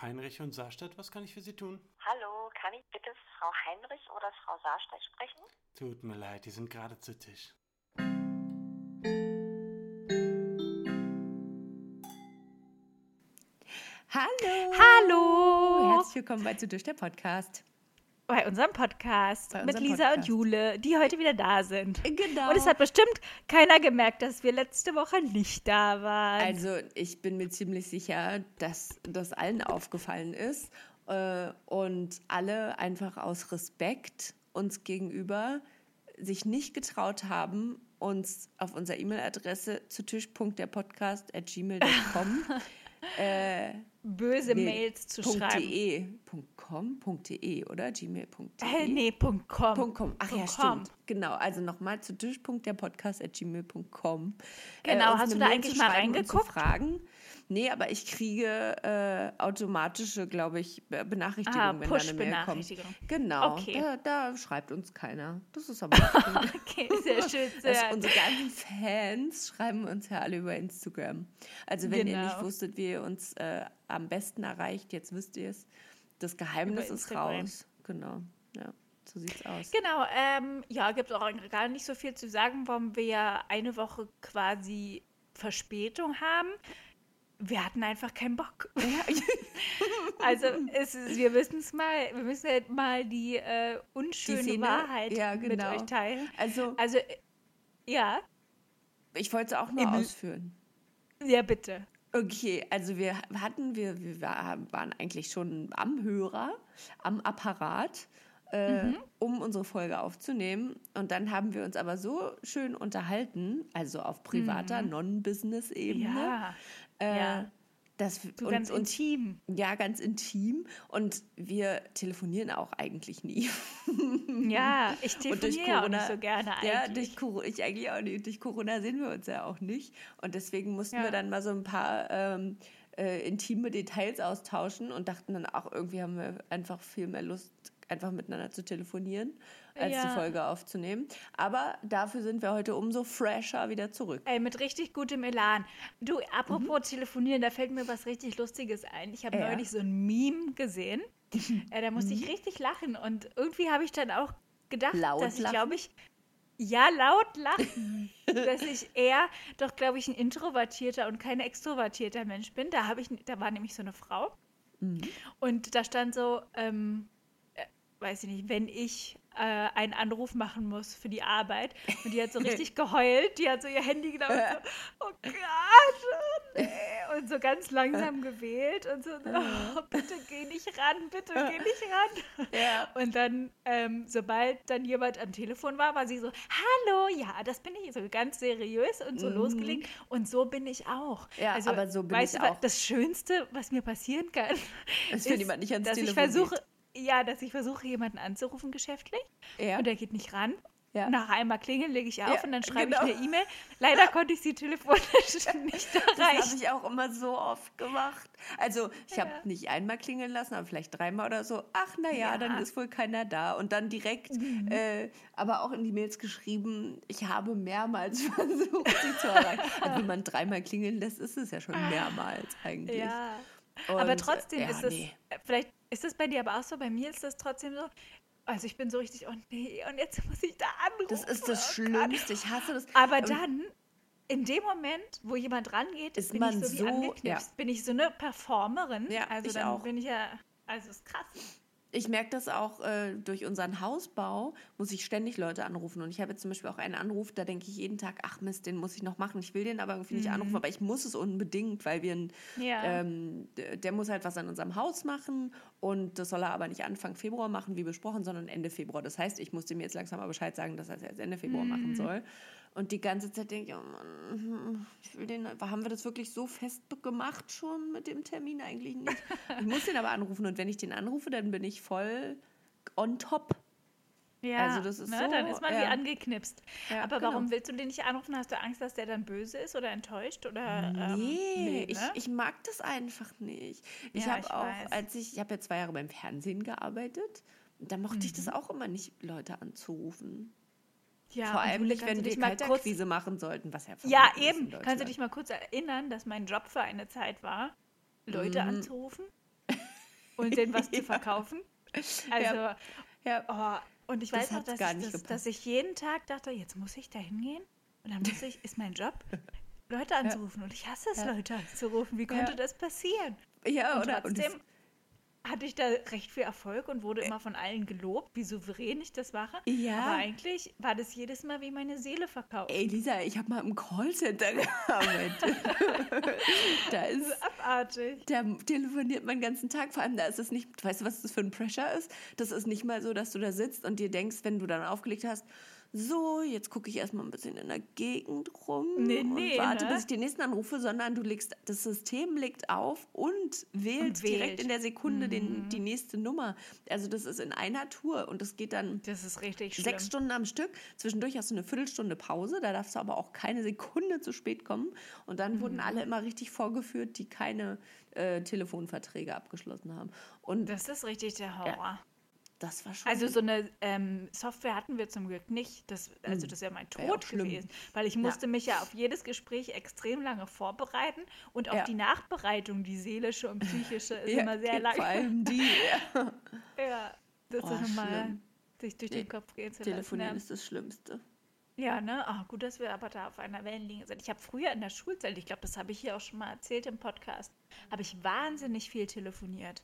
Heinrich und Saarstadt, was kann ich für Sie tun? Hallo, kann ich bitte Frau Heinrich oder Frau Saarstedt sprechen? Tut mir leid, die sind gerade zu Tisch. Hallo! Hallo! Herzlich willkommen bei Zu Tisch, der Podcast. Bei unserem Podcast Bei mit unserem Lisa und Podcast. Jule, die heute wieder da sind. Genau. Und es hat bestimmt keiner gemerkt, dass wir letzte Woche nicht da waren. also, ich bin mir ziemlich sicher, dass das allen aufgefallen ist äh, und alle einfach aus Respekt uns gegenüber sich nicht getraut haben, uns auf unserer E-Mail-Adresse zu tisch.derpodcast.gmail.com äh, Böse nee, Mails zu Punkt schreiben. .de, Punkt .com, Punkt .de oder gmail.de. Äh, nee, Punkt .com. Punkt .com. Ach ja, com. stimmt. Genau, also nochmal zu tisch.derpodcast.gmail.com. Genau, uns hast du da Mail eigentlich mal reingeguckt? Fragen. Nee, aber ich kriege äh, automatische, glaube ich, Be- Benachrichtigungen, Ah, wenn da eine Mail kommt. Genau, Okay. da, da schreibt uns keiner. Das ist aber. Okay, sehr schön hören. unsere ganzen Fans schreiben uns ja alle über Instagram. Also wenn ihr Genau. nicht wusstet, wie ihr uns äh, am besten erreicht, jetzt wisst ihr es. Das Geheimnis Über ist Instagram. raus. Genau, ja, so sieht's aus. Genau, ähm, ja, gibt auch gar nicht so viel zu sagen, warum wir ja eine Woche quasi Verspätung haben. Wir hatten einfach keinen Bock. also es wir müssen es mal, wir müssen halt mal die äh, unschöne Szene? Wahrheit Ja, mit genau. euch teilen. Also Also ja, Ich wollte es auch nur ausführen. ja bitte. Okay, also wir hatten, wir, wir war- waren eigentlich schon am Hörer, am Apparat, äh, Mhm. um unsere Folge aufzunehmen. Und dann haben wir uns aber so schön unterhalten, also auf privater, Non-Business-Ebene. Mhm. Ja, äh, ja. Dass, so und, ganz und intim. ja, ganz intim. Und wir telefonieren auch eigentlich nie. Ja, ich telefoniere ja auch nicht so gerne eigentlich. Ja, durch Corona, ich eigentlich auch nicht. Durch Corona sehen wir uns ja auch nicht. Und deswegen mussten Ja. wir dann mal so ein paar ähm, äh, intime Details austauschen und dachten dann auch, irgendwie haben wir einfach viel mehr Lust, einfach miteinander zu telefonieren, als die Ja. Folge aufzunehmen. Aber dafür sind wir heute umso fresher wieder zurück. Ey, mit richtig gutem Elan. Du, apropos telefonieren, da fällt mir was richtig Lustiges ein. Ich habe Mhm. Ja. neulich so ein Meme gesehen. äh, da musste ich Mhm. richtig lachen. Und irgendwie habe ich dann auch gedacht, Laut dass ich, glaube ich, ja, laut lachen. dass ich eher doch, glaube ich, ein introvertierter und kein extrovertierter Mensch bin. Da, habe ich, da war nämlich so eine Frau. Mhm. Und da stand so, ähm, äh, weiß ich nicht, wenn ich äh, einen Anruf machen muss für die Arbeit. Und die hat so richtig geheult. Die hat so ihr Handy genommen und so, oh Gott, oh nee. Und so ganz langsam gewählt und so, oh, bitte geh nicht ran, bitte geh nicht ran. Ja. Und dann, ähm, sobald dann jemand am Telefon war, war sie so, hallo, ja, das bin ich, so ganz seriös und so losgelegt. Und so bin ich auch. Mhm. Ja, also, aber so bin weißt ich du, auch. Das Schönste, was mir passieren kann, nicht ans dass ich versuche, ja, dass ich versuche, jemanden anzurufen geschäftlich Ja. und der geht nicht ran. Ja. Nach einmal klingeln lege ich auf Ja, und dann schreibe genau. ich eine E-Mail. Leider konnte ich sie telefonisch nicht Das habe erreichen. ich auch immer so oft gemacht. Also ich habe nicht einmal klingeln lassen, aber vielleicht dreimal oder so. Ach na ja, Ja. Mhm. dann ist wohl keiner da. Und dann direkt, äh, aber auch in die Mails geschrieben, ich habe mehrmals versucht, sie zu erreichen. Also wenn man dreimal klingeln lässt, ist es ja schon mehrmals eigentlich. Ja. Und, aber trotzdem ja, ist es, nee. vielleicht ist es bei dir aber auch so, bei mir ist das trotzdem so, also ich bin so richtig, oh nee, und jetzt muss ich da anrufen. Das ist das oh. Schlimmste. Ich hasse das. Aber Und- dann, in dem Moment, wo jemand rangeht, Ist bin man ich so, wie so- angeknipst. ja. Bin ich so eine Performerin. Ja, also dann auch. bin ich ja, also ist krass. Ich merke das auch äh, durch unseren Hausbau, muss ich ständig Leute anrufen. Und ich habe jetzt zum Beispiel auch einen Anruf, da denke ich jeden Tag, ach Mist, den muss ich noch machen. Ich will den aber irgendwie nicht anrufen, aber ich muss es unbedingt, weil wir ein, Mhm. Ja. ähm, der muss halt was an unserem Haus machen und das soll er aber nicht Anfang Februar machen, wie besprochen, sondern Ende Februar. Das heißt, ich muss dem jetzt langsam mal Bescheid sagen, dass er es erst Ende Februar Mhm. machen soll. Und die ganze Zeit denke ich, oh Mann, ich will den, haben wir das wirklich so fest gemacht schon mit dem Termin eigentlich nicht. Ich muss den aber anrufen und wenn ich den anrufe, dann bin ich voll on top. Ja, Also das ist ne, so, dann ist man wie ja. angeknipst. Ja, Aber genau. warum willst du den nicht anrufen? Hast du Angst, dass der dann böse ist oder enttäuscht? Oder, ähm, Nee, ich, ne? ich mag das einfach nicht. Ich Ja, habe auch, weiß. als ich, ich habe ja zwei Jahre beim Fernsehen gearbeitet, da mochte ich das Mhm. auch immer nicht, Leute anzurufen. Ja, Vor und allem nicht, wenn du wir dich mal kurz Kaltakquise machen sollten, was ja Ja, eben. Kannst du dich mal kurz erinnern, dass mein Job für eine Zeit war, Leute Mhm. anzurufen? und denen was zu verkaufen. Also, Ja. Ja. oh, und ich Das weiß noch, hat's dass, gar ich, nicht dass, gepasst. dass ich jeden Tag dachte, jetzt muss ich da hingehen und dann muss ich, ist mein Job, Leute anzurufen. Und ich hasse es, Ja. Leute anzurufen. Wie konnte Ja. das passieren? Ja, Und oder? Und trotzdem das- hatte ich da recht viel Erfolg und wurde immer von allen gelobt, wie souverän ich das mache. Ja. Aber eigentlich war das jedes Mal wie meine Seele verkauft. Ey, Lisa, ich habe mal im Callcenter gearbeitet. da ist Abartig. Da telefoniert man den ganzen Tag. Vor allem, da ist es nicht, weißt du, was das für ein Pressure ist? Das ist nicht mal so, dass du da sitzt und dir denkst, wenn du dann aufgelegt hast, so, jetzt gucke ich erstmal ein bisschen in der Gegend rum Nee, nee, und warte, ne? bis ich den nächsten anrufe, sondern du legst, das System legt auf und wählt, Und direkt wählt. Mhm. in der Sekunde den, die nächste Nummer. Also das ist in einer Tour und das geht dann Das ist richtig schlimm. sechs Stunden am Stück. Zwischendurch hast du eine Viertelstunde Pause, da darfst du aber auch keine Sekunde zu spät kommen. Und dann Mhm. wurden alle immer richtig vorgeführt, die keine äh, Telefonverträge abgeschlossen haben. Und das, Das ist richtig der Horror. War schon. Also so eine ähm, Software hatten wir zum Glück nicht. Das, also das wäre mein Wär ja Tod schlimm. gewesen. Weil ich musste mich ja auf jedes Gespräch extrem lange vorbereiten und auch Ja. die Nachbereitung, die seelische und psychische, ist ja, immer sehr lang. Vor allem die. Ja. Ja, das Oh, ist nochmal sich durch Nee, den Kopf gehen zu Telefonieren lassen. ist das Schlimmste. Ja, ja ne? Ah, gut, dass wir aber da auf einer Wellenlinie sind. Ich habe früher in der Schulzeit, ich glaube, das habe ich hier auch schon mal erzählt im Podcast, habe ich wahnsinnig viel telefoniert.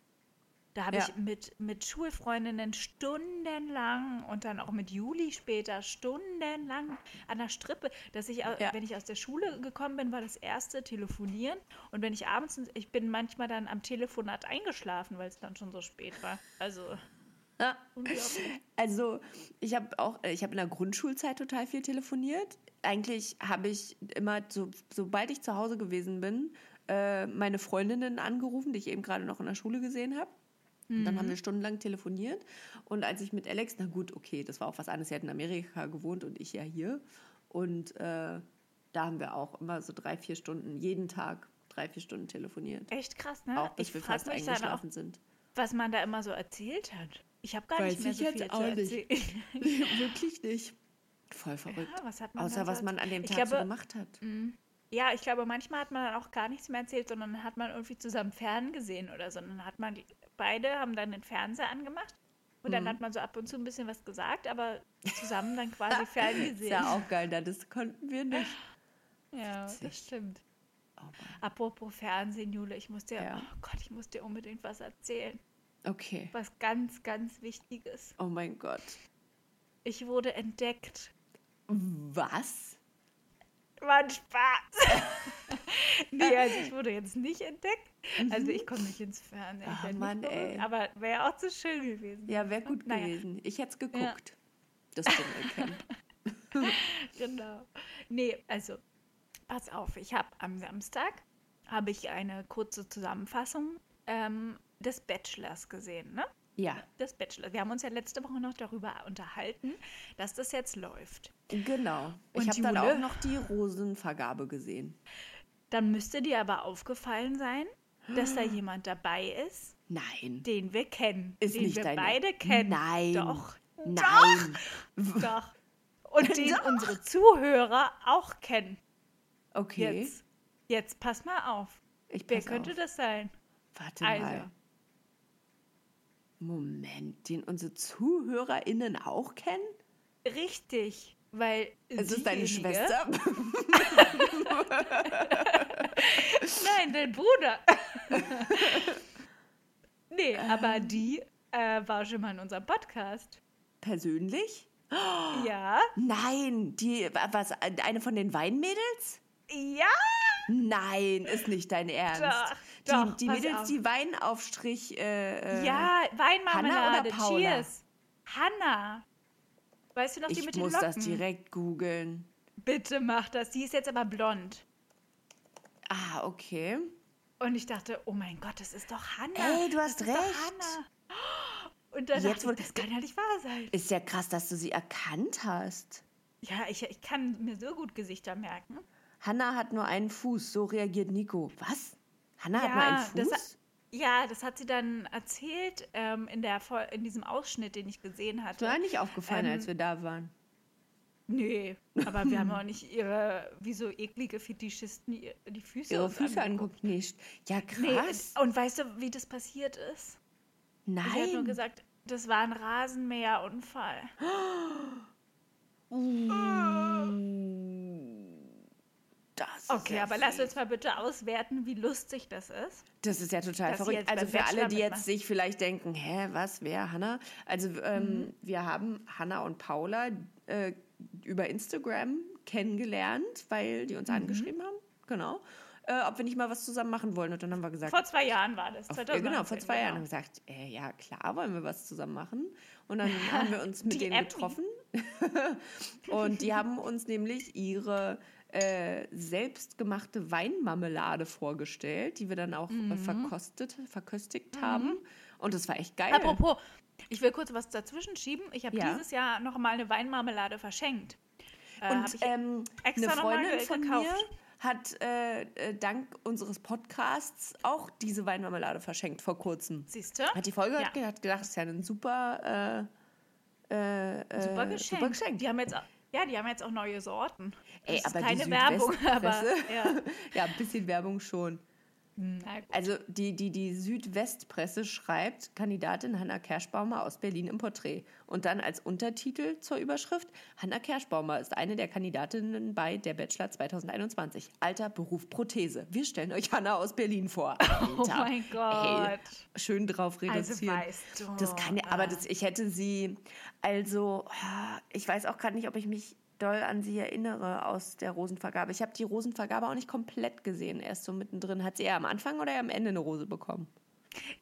Da habe Ja. ich mit, mit Schulfreundinnen stundenlang und dann auch mit Juli später stundenlang an der Strippe, dass ich, Ja. wenn ich aus der Schule gekommen bin, war das erste telefonieren. Und wenn ich abends, ich bin manchmal dann am Telefonat eingeschlafen, weil es dann schon so spät war. Also, Ja. Also ich habe auch, äh, ich habe in der Grundschulzeit total viel telefoniert. Eigentlich habe ich immer, so, sobald ich zu Hause gewesen bin, äh, meine Freundinnen angerufen, die ich eben gerade noch in der Schule gesehen habe. Und dann haben wir stundenlang telefoniert. Und als ich mit Alex, na gut, okay, das war auch was anderes. Sie hat in Amerika gewohnt und ich ja hier. Und äh, da haben wir auch immer so drei, vier Stunden, jeden Tag drei, vier Stunden telefoniert. Echt krass, ne? Auch bis ich wir fast mich dann auch, eingeschlafen sind. was man da immer so erzählt hat. Ich habe gar Weiß nicht mehr ich so jetzt viel auch zu nicht. erzählen. Wirklich nicht. Voll verrückt. Ja, was Außer so was man an dem Tag so glaube, gemacht hat. Ja, ich glaube, manchmal hat man dann auch gar nichts mehr erzählt, sondern hat man irgendwie zusammen Fern gesehen oder so. Und dann hat man, beide haben dann den Fernseher angemacht und Mhm. dann hat man so ab und zu ein bisschen was gesagt, aber zusammen dann quasi Fern Ist gesehen. ja auch geil, da das konnten wir nicht. Ja, Witzig. das stimmt. Oh. Apropos Fernsehen, Jule, ich muss dir, Ja. oh Gott, ich muss dir unbedingt was erzählen. Okay. Was ganz, ganz Wichtiges. Oh mein Gott. Ich wurde entdeckt. Was? War ein Spaß. nee, also ich wurde jetzt nicht entdeckt. Also ich komme nicht ins Fernsehen. Ach, Mann, berühmt, ey. Aber wäre auch zu schön gewesen. Ja, wäre gut Naja. gewesen. Ich hätte es geguckt. Das Dschungelcamp. Genau. Nee, also pass auf. Ich habe am Samstag habe ich eine kurze Zusammenfassung ähm, des Bachelors gesehen, ne? Ja, Des Bachelors. Wir haben uns ja letzte Woche noch darüber unterhalten, dass das jetzt läuft. genau. Ich Und habe dann auch noch die Rosenvergabe gesehen. Dann müsste dir aber aufgefallen sein, dass da jemand dabei ist, Nein. den wir kennen. Ist den nicht wir deine- beide kennen. Nein. Doch. Nein. Doch. Und den unsere Zuhörer auch kennen. Okay. Jetzt. Jetzt pass mal auf. Ich Wer könnte auf. das sein? Warte Also. mal. Moment, den unsere ZuhörerInnen auch kennen? Richtig. Weil. Ist es deine diejenige- Schwester? Nein, dein Bruder. nee, aber Ähm. die äh, war schon mal in unserem Podcast. Persönlich? Ja. Nein, die, was, eine von den Weinmädels? Ja. Nein, ist nicht dein Ernst. Doch, doch, die pass Mädels, auf. die Weinaufstrich. Äh, äh, Ja, Weinmarmelade. Hanna oder? Cheers. Hanna. Weißt du noch, die Ich mit den muss Locken? das direkt googeln. Bitte mach das. Die ist jetzt aber blond. Ah, okay. Und ich dachte, oh mein Gott, das ist doch Hanna. Ey, du hast das ist doch recht. Hanna. Und dann Jetzt, dachte ich, das kann ja nicht wahr sein. Ist ja krass, dass du sie erkannt hast. Ja, ich, ich kann mir so gut Gesichter merken. Hanna hat nur einen Fuß, so reagiert Nico. Was? Hanna hat Ja, nur einen das- Fuß? Ja, das hat sie dann erzählt ähm, in, der, in diesem Ausschnitt, den ich gesehen hatte. Das war nicht aufgefallen, Ähm, als wir da waren. Nee, aber wir haben auch nicht ihre, wie so eklige Fetischisten, die, Füße Ihre Füße anguckt nicht. Ja, Nee, krass. und weißt du, wie das passiert ist? Ich habe nur Nein. gesagt, das war ein Rasenmäherunfall. Das ist Okay, aber lass uns mal bitte auswerten, wie lustig das ist. Das ist ja total verrückt. Also für alle, die jetzt sich vielleicht denken, hä, was, wer, Hanna? Also ähm, Mhm. wir haben Hanna und Paula äh, über Instagram kennengelernt, weil die uns Mhm. angeschrieben haben. Genau. Äh, ob wir nicht mal was zusammen machen wollen. Und dann haben wir gesagt, Vor zwei Jahren war das. auf, 2019, ja, genau, vor zwei Jahren haben genau. wir gesagt, äh, ja klar, wollen wir was zusammen machen. Und dann haben wir uns mit denen Emmy. getroffen. und die haben uns nämlich ihre äh, selbstgemachte Weinmarmelade vorgestellt, die wir dann auch Mhm. äh, verkostet, verköstigt haben. Und das war echt geil. Apropos, ich will kurz was dazwischen schieben. Ich habe Ja. dieses Jahr noch mal eine Weinmarmelade verschenkt. Äh, Und ich ähm, extra eine Freundin von gekauft. mir hat äh, äh, dank unseres Podcasts auch diese Weinmarmelade verschenkt vor kurzem. Siehst du? Hat die Folge Ja. hat gedacht, das ist ja ein super, äh, äh, äh, Super Geschenk. super Geschenk. Die haben jetzt, auch- ja, die haben jetzt auch neue Sorten. Das Ey, ist aber die keine Werbung, aber ja. ja, ein bisschen Werbung schon. Also die, die, die Südwestpresse schreibt, Kandidatin Hanna Kerschbaumer aus Berlin im Porträt. Und dann als Untertitel zur Überschrift, Hanna Kerschbaumer ist eine der Kandidatinnen bei der Bachelor 2021. Alter, Beruf, Prothese. Wir stellen euch Hanna aus Berlin vor. Oh Alter. mein Gott. Ey, schön drauf Also reduzieren. weißt du. Das kann ja, aber das, ich hätte sie, also, ich weiß auch gerade nicht, ob ich mich doll an sie erinnere aus der Rosenvergabe. Ich habe die Rosenvergabe auch nicht komplett gesehen, erst so mittendrin. Hat sie eher am Anfang oder eher am Ende eine Rose bekommen?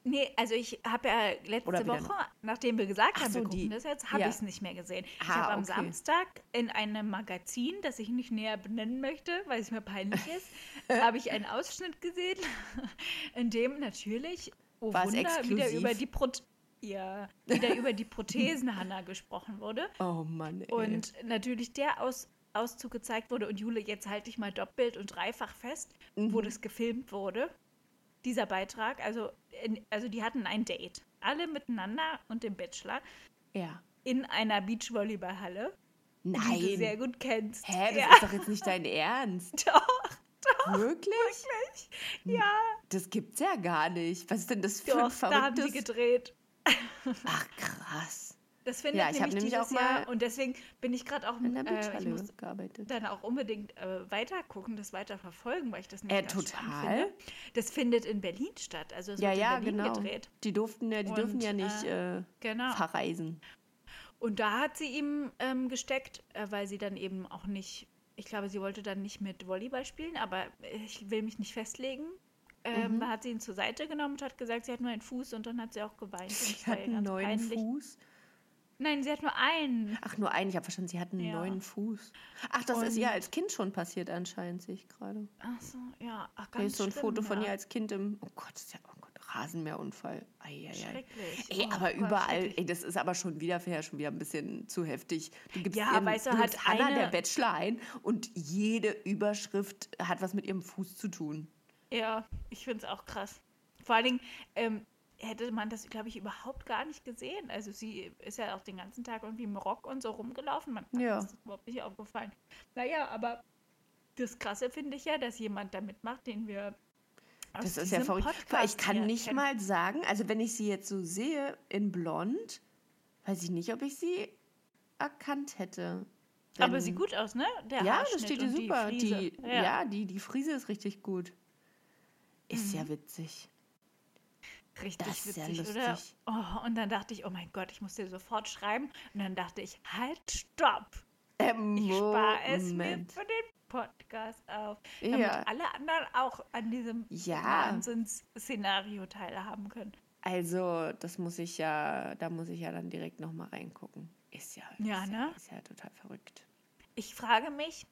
Nee, also ich habe ja letzte Woche, nachdem wir gesagt Ach haben, so, wir gucken das jetzt, habe ja. ich es nicht mehr gesehen. ich Ah, habe am okay. Samstag in einem Magazin, das ich nicht näher benennen möchte, weil es mir peinlich ist, habe ich einen Ausschnitt gesehen, in dem natürlich, oh War es Wunder, wieder über die Pro ja, wieder über die Prothesen Hanna gesprochen wurde. Oh Mann, ey. Und natürlich der Aus Auszug gezeigt wurde. Und Jule, jetzt halte ich mal doppelt und dreifach fest, wo Mhm. das gefilmt wurde. Dieser Beitrag. Also, in, also die hatten ein Date. Alle miteinander und dem Bachelor ja. in einer Beachvolleyballhalle, die du Nein. sehr gut kennst. Hä, das ja, ist doch jetzt nicht dein Ernst. doch, Wirklich? wirklich. Ja, Das gibt's ja gar nicht. Was ist denn das für doch, ein da haben sie verrücktes... gedreht. Ach, krass. Das findet Ja, ich nämlich nämlich dieses auch mal Jahr und deswegen bin ich gerade auch In der äh, ich muss gearbeitet. dann auch unbedingt äh, weiter gucken, das weiter verfolgen, weil ich das nicht Äh, total. finde. Das findet in Berlin statt, also es Ja, wird ja, in Berlin genau. gedreht. Die durften ja, die Und, dürfen ja nicht äh, Genau. verreisen. Und da hat sie ihm ähm, gesteckt, äh, weil sie dann eben auch nicht, ich glaube, sie wollte dann nicht mit Volleyball spielen, aber ich will mich nicht festlegen. Ähm, Mhm. Da hat sie ihn zur Seite genommen und hat gesagt, sie hat nur einen Fuß und dann hat sie auch geweint. Sie hat einen neuen peinlich. Fuß. Nein, sie hat nur einen. Ach, nur einen. Ich habe verstanden, sie hat einen Ja. neuen Fuß. Ach, das ist Und- ihr als Kind schon passiert anscheinend, sehe ich gerade. Ach so, ja. Ach, ganz ist so ein schlimm, Foto von ja. ihr als Kind im... Oh Gott, das ist ja... Oh Gott, Rasenmäherunfall. Eieiei. Schrecklich. Ey, Oh aber Gott, überall, ey, das ist aber schon wieder, ja schon wieder ein bisschen zu heftig. Du gibst Ja, ihren, weißt du, du hat Anna der Bachelor ein und jede Überschrift hat was mit ihrem Fuß zu tun. Ja, ich finde es auch krass. Vor allen Dingen ähm, hätte man das, glaube ich, überhaupt gar nicht gesehen. Also sie ist ja auch den ganzen Tag irgendwie im Rock und so rumgelaufen. Man hat Ja. das überhaupt nicht aufgefallen. Naja, aber das Krasse finde ich ja, dass jemand da mitmacht, den wir Das ist ja verrückt. Podcast ich kann nicht kennen. mal sagen, also wenn ich sie jetzt so sehe in blond, weiß ich nicht, ob ich sie erkannt hätte. Aber Wenn- sieht gut aus, ne? Der Ja, das steht und super. Die, Frise. ja. die, die Frise ist richtig gut. Ist Mhm. ja witzig. Richtig Das ist ja witzig, oder? lustig. Oh, und dann dachte ich, oh mein Gott, ich muss dir sofort schreiben. Und dann dachte ich, halt, stopp. Ähm, Ich spare es mir für den Podcast auf. Damit Ja. alle anderen auch an diesem Ja. Wahnsinnsszenario teilhaben können. Also, das muss ich ja, da muss ich ja dann direkt nochmal reingucken. Ist ja, Ja, ist ne? Ist ja total verrückt. Ich frage mich,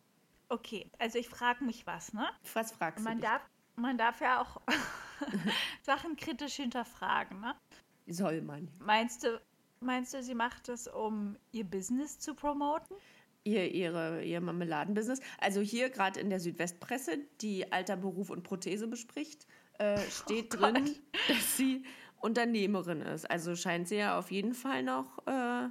okay, also ich frage mich was, ne? Was fragst Man du? dich? darf, man darf ja auch Sachen kritisch hinterfragen, ne? Soll man. Meinst du, meinst du, sie macht es, um ihr Business zu promoten? Ihr, ihre, ihr Marmeladenbusiness. Also hier gerade in der Südwestpresse, die Alter Beruf und Prothese bespricht, äh, steht Oh drin, dass sie Unternehmerin ist. Also scheint sie ja auf jeden Fall noch äh,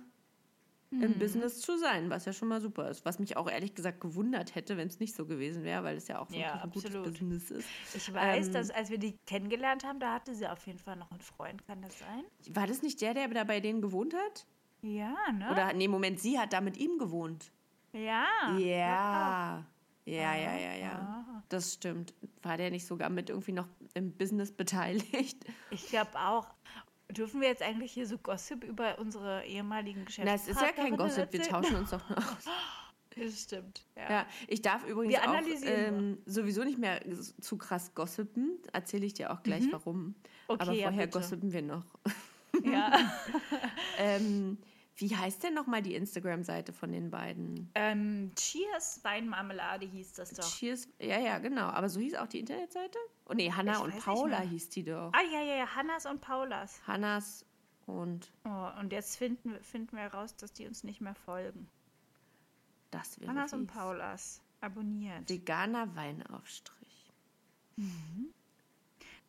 im Business zu sein, was ja schon mal super ist. Was mich auch ehrlich gesagt gewundert hätte, wenn es nicht so gewesen wäre, weil es ja auch wirklich Ja, ein gutes. Business ist. Ich weiß, Ähm, dass als wir die kennengelernt haben, da hatte sie auf jeden Fall noch einen Freund. Kann das sein? War das nicht der, der da bei denen gewohnt hat? Ja, ne? Oder nee, Moment, sie hat da mit ihm gewohnt. ja. Ja. Ja, ja, ja, ja. Ah. Das stimmt. War der nicht sogar mit irgendwie noch im Business beteiligt? Ich glaube auch. Dürfen wir jetzt eigentlich hier so Gossip über unsere ehemaligen Na, Geschäftspartner es ist ja kein Gossip, wir tauschen uns doch aus. Das stimmt. Ja. Ja, ich darf übrigens auch ähm, sowieso nicht mehr zu krass gossipen. Erzähle ich dir auch gleich warum. Mhm. Okay, Aber ja, vorher bitte. gossipen wir noch. ja. Ähm, wie heißt denn nochmal die Instagram-Seite von den beiden? ähm, Cheers Weinmarmelade hieß das doch. Cheers. Ja, ja, genau. Aber so hieß auch die Internetseite? Oh nee, Hannah Ich und Paula hieß die doch. Ah, ja, ja, ja, Hannas und Paulas. Hannas und Oh, und jetzt finden, wir- finden wir heraus, dass die uns nicht mehr folgen. das wäre Hannas und. Paulas. Abonniert. Veganer Weinaufstrich.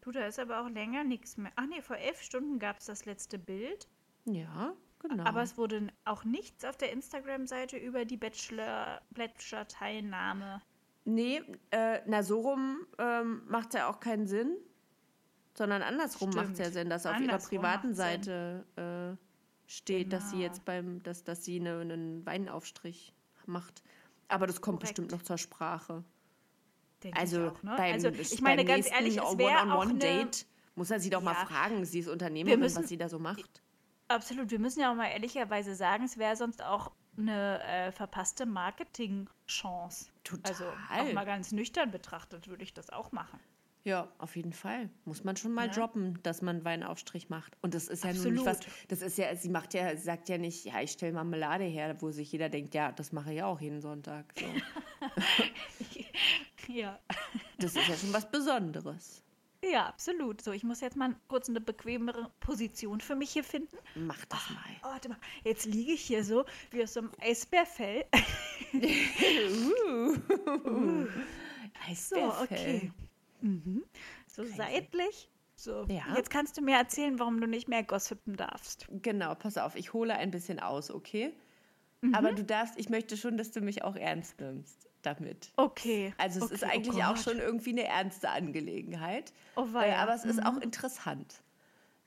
Du, da ist aber auch länger nichts mehr. Ach nee, vor elf Stunden gab es das letzte Bild. Ja, genau. Aber es wurde auch nichts auf der Instagram-Seite über die Bachelor- Bachelor-Teilnahme. Nee, äh, na so rum ähm, macht ja auch keinen Sinn, sondern andersrum macht es ja Sinn, dass auf ihrer Andersrum privaten macht's Sinn. Seite äh, steht, dass sie Genau. jetzt beim, dass, dass sie eine, einen Weinaufstrich macht. Aber das kommt Korrekt. bestimmt noch zur Sprache. Denke Also, ich auch, ne? beim, also ich meine beim ganz ehrlich, es wäre auch eine, One-on-One-Date muss er sie doch mal Ja. fragen, sie ist Unternehmerin, müssen- was sie da so macht. Absolut, wir müssen ja auch mal ehrlicherweise sagen, es wäre sonst auch eine äh, verpasste Marketing-Chance. Also Total. auch mal ganz nüchtern betrachtet würde ich das auch machen. Ja, auf jeden Fall. Muss man schon mal Ja. droppen, dass man Weinaufstrich macht. Und das ist ja nun nicht was, Absolut. das ist ja, sie macht ja, sie sagt ja nicht, ja, ich stelle Marmelade her, wo sich jeder denkt, ja, das mache ich auch jeden Sonntag. So. ja. Das ist ja schon was Besonderes. Ja, absolut. So, ich muss jetzt mal kurz eine bequemere Position für mich hier finden. Mach das mal. Oh, warte mal, jetzt liege ich hier so wie aus so einem Eisbärfell. Uh. So, Eisbärfell. okay. Mhm. So seitlich. So, Ja. jetzt kannst du mir erzählen, warum du nicht mehr gossipen darfst. Genau, pass auf, ich hole ein bisschen aus, okay? Mhm. Aber du darfst, ich möchte schon, dass du mich auch ernst nimmst damit. Okay. Also es okay, ist eigentlich oh auch schon irgendwie eine ernste Angelegenheit. Oh äh, weia. aber es ist auch interessant.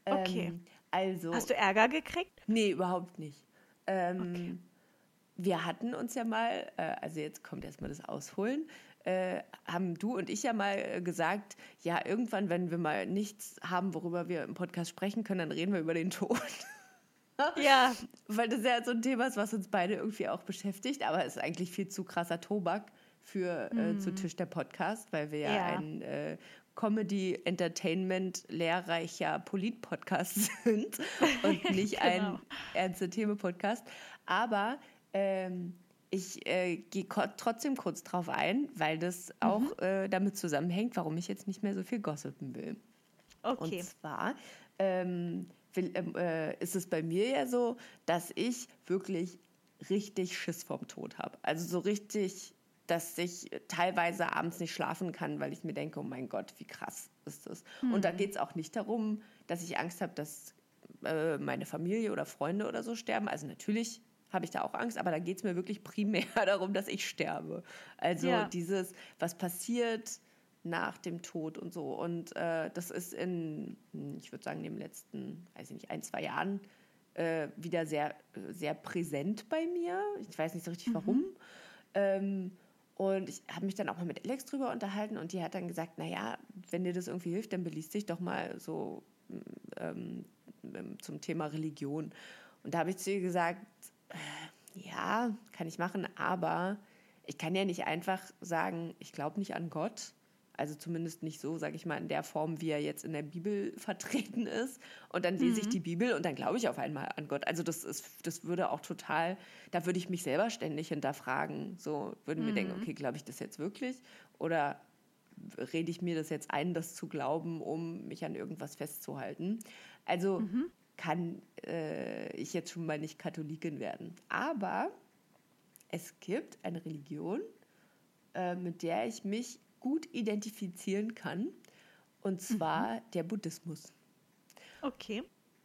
Okay. Ähm, also. Hast du Ärger gekriegt? Nee, überhaupt nicht. Ähm, Wir hatten uns ja mal, äh, also jetzt kommt erstmal das Ausholen, äh, haben du und ich ja mal äh, gesagt, ja, irgendwann, wenn wir mal nichts haben, worüber wir im Podcast sprechen können, dann reden wir über den Tod. Ja. Weil das ja so ein Thema ist, was uns beide irgendwie auch beschäftigt, aber es ist eigentlich viel zu krasser Tobak für äh, zu Tisch der Podcast, weil wir ja, Ja. ein äh, Comedy, Entertainment, lehrreicher Polit-Podcast sind und nicht ein Genau. ernste Themen-Podcast. Aber ähm, ich äh, gehe trotzdem kurz drauf ein, weil das auch äh, damit zusammenhängt, warum ich jetzt nicht mehr so viel gossipen will. Okay. Und zwar ähm, ähm, äh, ist es bei mir ja so, dass ich wirklich richtig Schiss vorm Tod habe. Also so richtig, dass ich teilweise abends nicht schlafen kann, weil ich mir denke, oh mein Gott, wie krass ist das. Und da geht es auch nicht darum, dass ich Angst habe, dass äh, meine Familie oder Freunde oder so sterben. Also natürlich habe ich da auch Angst, aber da geht es mir wirklich primär darum, dass ich sterbe. Also Ja. dieses, was passiert nach dem Tod und so. Und äh, das ist in, ich würde sagen, in den letzten, weiß ich nicht, ein, zwei Jahren äh, wieder sehr, sehr präsent bei mir. Ich weiß nicht so richtig warum. Ähm, und ich habe mich dann auch mal mit Alex drüber unterhalten und die hat dann gesagt, naja, wenn dir das irgendwie hilft, dann beließ dich doch mal so ähm, ähm, zum Thema Religion. Und da habe ich zu ihr gesagt, äh, ja, kann ich machen, aber ich kann ja nicht einfach sagen, ich glaube nicht an Gott. Also zumindest nicht so, sage ich mal, in der Form, wie er jetzt in der Bibel vertreten ist. Und dann lese ich die Bibel und dann glaube ich auf einmal an Gott. Also das ist, das würde auch total, da würde ich mich selber ständig hinterfragen. So würde mir denken, okay, glaube ich das jetzt wirklich? Oder rede ich mir das jetzt ein, das zu glauben, um mich an irgendwas festzuhalten? Also kann äh, ich jetzt schon mal nicht Katholikin werden. Aber es gibt eine Religion, äh, mit der ich mich gut identifizieren kann, und zwar der Buddhismus. Okay.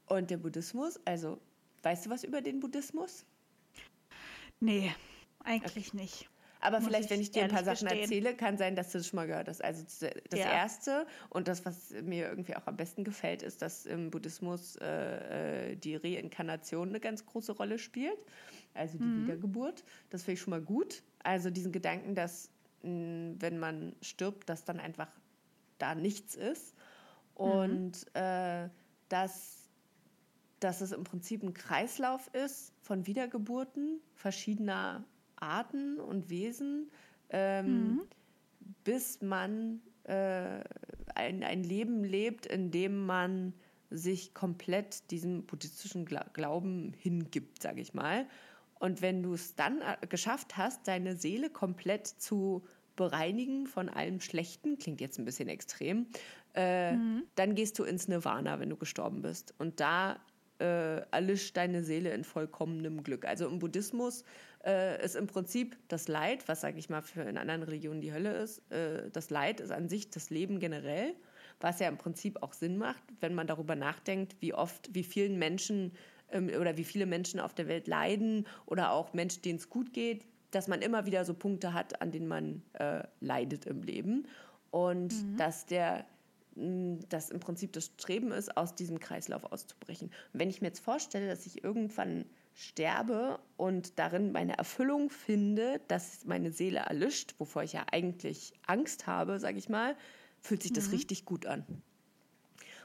Und der Buddhismus, also weißt du was über den Buddhismus? Nee, eigentlich nicht. Aber Muss vielleicht, ich wenn ich dir ein paar Sachen gestehen. erzähle, kann sein, dass du das schon mal gehört hast. Also das Ja. Erste und das, was mir irgendwie auch am besten gefällt, ist, dass im Buddhismus äh, äh, die Reinkarnation eine ganz große Rolle spielt. Also die Mhm. Wiedergeburt. Das finde ich schon mal gut. Also diesen Gedanken, dass wenn man stirbt, dass dann einfach da nichts ist. Und äh, dass, dass es im Prinzip ein Kreislauf ist von Wiedergeburten verschiedener Arten und Wesen, ähm, bis man äh, ein, ein Leben lebt, in dem man sich komplett diesem buddhistischen Gla Glauben hingibt, sage ich mal. Und wenn du es dann äh, geschafft hast, deine Seele komplett zu bereinigen von allem Schlechten, klingt jetzt ein bisschen extrem, äh, dann gehst du ins Nirvana, wenn du gestorben bist. Und da äh, erlischt deine Seele in vollkommenem Glück. Also im Buddhismus äh, ist im Prinzip das Leid, was sage ich mal für in anderen Religionen die Hölle ist, äh, das Leid ist an sich das Leben generell, was ja im Prinzip auch Sinn macht, wenn man darüber nachdenkt, wie oft, wie vielen Menschen oder wie viele Menschen auf der Welt leiden oder auch Menschen, denen es gut geht, dass man immer wieder so Punkte hat, an denen man äh, leidet im Leben und dass der mh, dass im Prinzip das Streben ist, aus diesem Kreislauf auszubrechen. Und wenn ich mir jetzt vorstelle, dass ich irgendwann sterbe und darin meine Erfüllung finde, dass meine Seele erlischt, wovor ich ja eigentlich Angst habe, sage ich mal, fühlt sich das richtig gut an.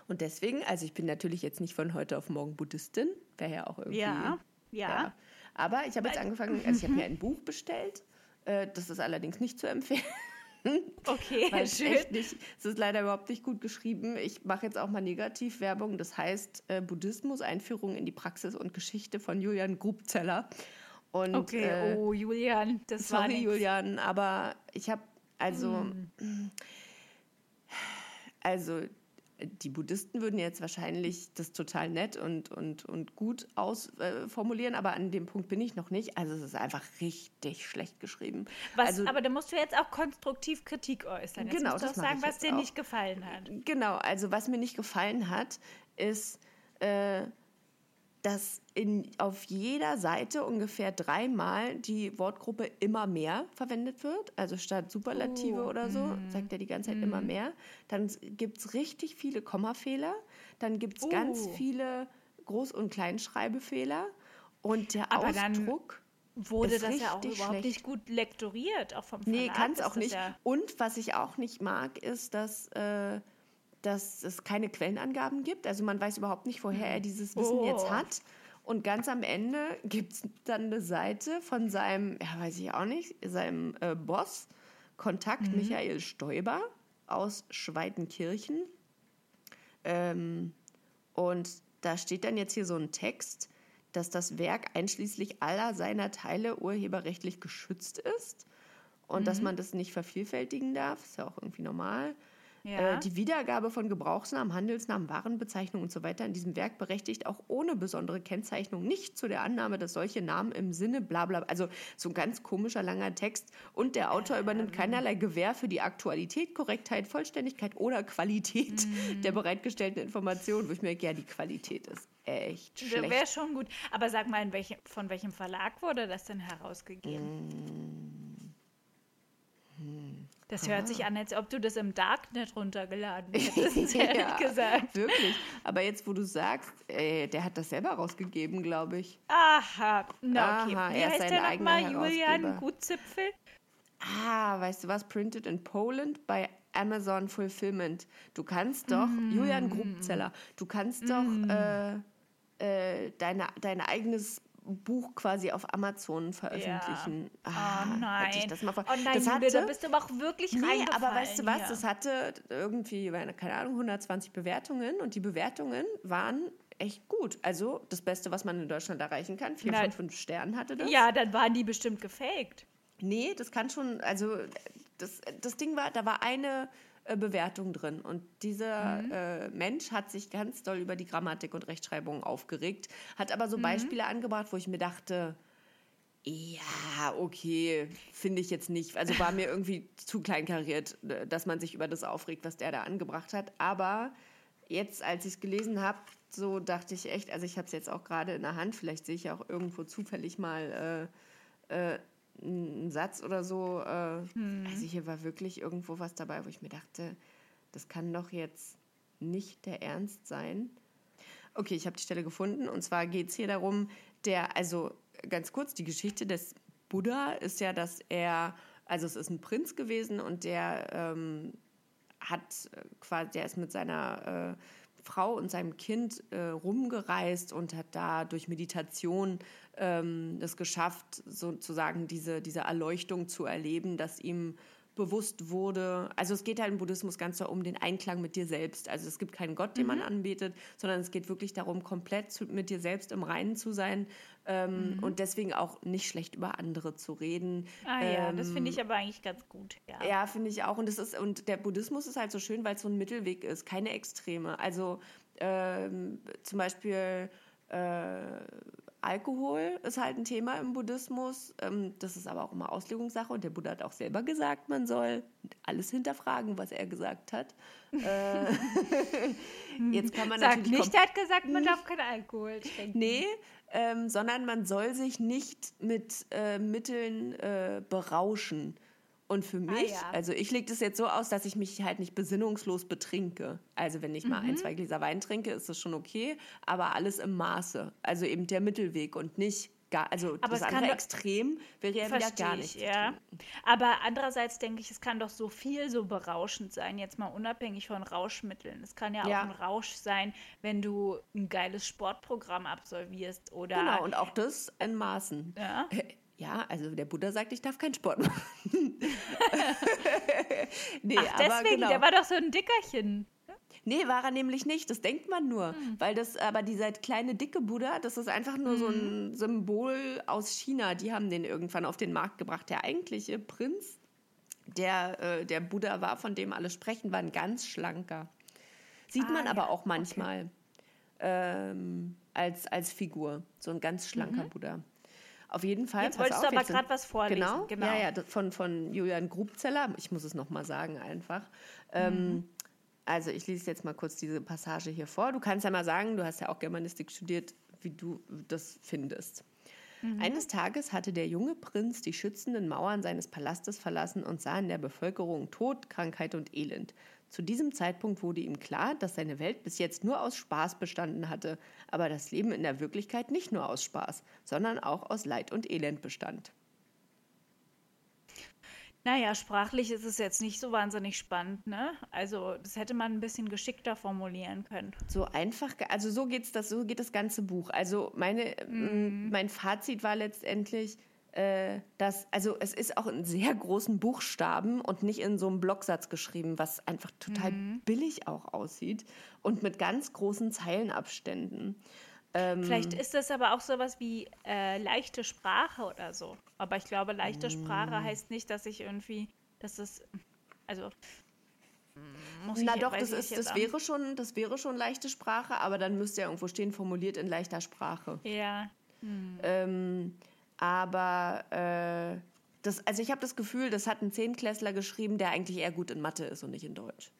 Und deswegen, also ich bin natürlich jetzt nicht von heute auf morgen Buddhistin, wäre ja auch irgendwie. Ja, ja. Aber ich habe jetzt angefangen, also ich habe mir ein Buch bestellt. Äh, das ist allerdings nicht zu empfehlen. Okay, Weil es schön. nicht, es ist leider überhaupt nicht gut geschrieben. Ich mache jetzt auch mal Negativwerbung. Das heißt äh, Buddhismus, Einführung in die Praxis und Geschichte von Julian Grubzeller. Und, Okay, äh, oh Julian, das war sorry. Julian, aber ich habe also Hm. also die Buddhisten würden jetzt wahrscheinlich das total nett und, und, und gut ausformulieren, äh, aber an dem Punkt bin ich noch nicht. Also es ist einfach richtig schlecht geschrieben. Was, also, aber da musst du jetzt auch konstruktiv Kritik äußern. Jetzt Genau, musst du auch das mach sagen, was dir auch. nicht gefallen hat. Genau, also was mir nicht gefallen hat, ist, äh, dass in, auf jeder Seite ungefähr dreimal die Wortgruppe immer mehr verwendet wird. Also statt Superlative Oh, oder so, sagt er die ganze Zeit immer mehr. Dann gibt es richtig viele Kommafehler. Dann gibt es ganz Oh. viele Groß- und Kleinschreibefehler. Und der Aber Ausdruck. Wurde ist das ja auch richtig überhaupt schlecht. nicht gut lektoriert, auch vom Verlag. Nee, kann es auch nicht. Ja, Und was ich auch nicht mag, ist, dass, äh, dass es keine Quellenangaben gibt. Also man weiß überhaupt nicht, woher er dieses Wissen Oh. jetzt hat. Und ganz am Ende gibt es dann eine Seite von seinem, ja, weiß ich auch nicht, seinem äh, Boss, Kontakt Michael Stoiber aus Schweitenkirchen. Ähm, und da steht dann jetzt hier so ein Text, dass das Werk einschließlich aller seiner Teile urheberrechtlich geschützt ist und dass man das nicht vervielfältigen darf. Ist ja auch irgendwie normal. Ja. Äh, die Wiedergabe von Gebrauchsnamen, Handelsnamen, Warenbezeichnungen und so weiter in diesem Werk berechtigt auch ohne besondere Kennzeichnung nicht zu der Annahme, dass solche Namen im Sinne bla bla, also so ein ganz komischer langer Text und der Autor übernimmt keinerlei Gewähr für die Aktualität, Korrektheit, Vollständigkeit oder Qualität der bereitgestellten Informationen, wo ich mir denke, ja, die Qualität ist echt schlecht. wäre schon gut. Aber sag mal, in welchem, von welchem Verlag wurde das denn herausgegeben? Hm. Das hört sich an, als ob du das im Darknet runtergeladen hättest, ehrlich Ja, gesagt. Wirklich. Aber jetzt, wo du sagst, äh, der hat das selber rausgegeben, glaube ich. Aha, na okay. Aha, Wie er ist heißt der nochmal? Julian. Gutzipfel? Ah, weißt du was? Printed in Poland bei Amazon Fulfillment. Du kannst doch, Mm. Julian Grubzeller, du kannst doch äh, äh, deine, dein eigenes Buch quasi auf Amazon veröffentlichen. Ah, oh hätte nein. Ich das, mal vor- oh nein, das Julia, da hatte, bist du aber auch wirklich Nee, aber weißt du was? hier. Das hatte irgendwie, keine Ahnung, 120 Bewertungen und die Bewertungen waren echt gut. Also das Beste, was man in Deutschland erreichen kann. Vier von fünf Sternen hatte das. Ja, dann waren die bestimmt gefaked. Nee, das kann schon, also das, das Ding war, da war eine äh, Bewertung drin und dieser Mhm. äh, Mensch hat sich ganz doll über die Grammatik und Rechtschreibung aufgeregt, hat aber Mhm. so Beispiele angebracht, wo ich mir dachte, ja, okay, finde ich jetzt nicht. Also war mir irgendwie zu kleinkariert, äh, dass man sich über das aufregt, was der da angebracht hat. Aber jetzt, als ich es gelesen habe, so dachte ich echt, also ich habe es jetzt auch gerade in der Hand, vielleicht sehe ich ja auch irgendwo zufällig mal äh, ein Satz oder so. Äh, Also hier war wirklich irgendwo was dabei, wo ich mir dachte, das kann doch jetzt nicht der Ernst sein. Okay, ich habe die Stelle gefunden und zwar geht es hier darum, der, also ganz kurz, die Geschichte des Buddha ist ja, dass er, also es ist ein Prinz gewesen und der ähm, hat äh, quasi, der ist mit seiner äh, Frau und seinem Kind äh, rumgereist und hat da durch Meditation ähm, es geschafft, sozusagen diese, diese Erleuchtung zu erleben, dass ihm bewusst wurde. Also es geht halt im Buddhismus ganz so um den Einklang mit dir selbst. Also es gibt keinen Gott, den man anbetet, sondern es geht wirklich darum, komplett mit dir selbst im Reinen zu sein ähm, und deswegen auch nicht schlecht über andere zu reden. Ah ja, das Ähm, finde ich aber eigentlich ganz gut. Ja. ja, finde ich auch. Und das ist, und der Buddhismus ist halt so schön, weil es so ein Mittelweg ist, keine Extreme. Also ähm, zum Beispiel äh, Alkohol ist halt ein Thema im Buddhismus. Ähm, das ist aber auch immer Auslegungssache. Und der Buddha hat auch selber gesagt, man soll alles hinterfragen, was er gesagt hat. Äh, Jetzt kann man Sag natürlich nicht, er hat gesagt, man darf keinen Alkohol trinken. Nee, ähm, sondern man soll sich nicht mit äh, Mitteln äh, berauschen. Und für mich, ja. also ich lege das jetzt so aus, dass ich mich halt nicht besinnungslos betrinke. Also wenn ich mal Mhm. ein, zwei Gläser Wein trinke, ist das schon okay, aber alles im Maße. Also eben der Mittelweg und nicht gar, also Aber das andere Extrem wäre ja wieder gar ich, nicht. ja. Aber andererseits denke ich, es kann doch so viel so berauschend sein, jetzt mal unabhängig von Rauschmitteln. Es kann ja, Ja. auch ein Rausch sein, wenn du ein geiles Sportprogramm absolvierst oder Genau, und auch das in Maßen. ja, Ja, also der Buddha sagt, ich darf keinen Sport machen. nee, Ach, deswegen, genau. der war doch so ein Dickerchen. Nee, war er nämlich nicht. Das denkt man nur. Hm. Weil das, aber dieser kleine dicke Buddha, das ist einfach nur so Mhm. ein Symbol aus China. Die haben den irgendwann auf den Markt gebracht. Der eigentliche Prinz, der äh, der Buddha war, von dem alle sprechen, war ein ganz schlanker. Sieht Ah, man aber ja, auch manchmal ähm, als, als Figur. So ein ganz schlanker Buddha. Auf jeden Fall. Mhm. Jetzt wolltest du aber gerade was vorlesen. Genau, Genau. Ja, ja, von, von Julian Grubzeller. Ich muss es nochmal sagen einfach. Ähm, also ich lese jetzt mal kurz diese Passage hier vor. Du kannst ja mal sagen, du hast ja auch Germanistik studiert, wie du das findest. Eines Tages hatte der junge Prinz die schützenden Mauern seines Palastes verlassen und sah in der Bevölkerung Tod, Krankheit und Elend. Zu diesem Zeitpunkt wurde ihm klar, dass seine Welt bis jetzt nur aus Spaß bestanden hatte, aber das Leben in der Wirklichkeit nicht nur aus Spaß, sondern auch aus Leid und Elend bestand. Naja, sprachlich ist es jetzt nicht so wahnsinnig spannend, ne? Also, das hätte man ein bisschen geschickter formulieren können. So einfach, also so geht's das, so geht das ganze Buch. Also meine, m, mein Fazit war letztendlich, äh, dass, also es ist auch in sehr großen Buchstaben und nicht in so einem Blocksatz geschrieben, was einfach total billig auch aussieht und mit ganz großen Zeilenabständen. Ähm, Vielleicht ist das aber auch sowas wie äh, leichte Sprache oder so. Aber ich glaube, leichte Mm. Sprache heißt nicht, dass ich irgendwie, dass es, also mm, muss ich, Na doch, das ist, das wäre schon, das wäre schon leichte Sprache, aber dann müsste ja irgendwo stehen, formuliert in leichter Sprache. Ja, Ähm, aber äh, das, also ich habe das Gefühl, das hat ein Zehnklässler geschrieben, der eigentlich eher gut in Mathe ist und nicht in Deutsch.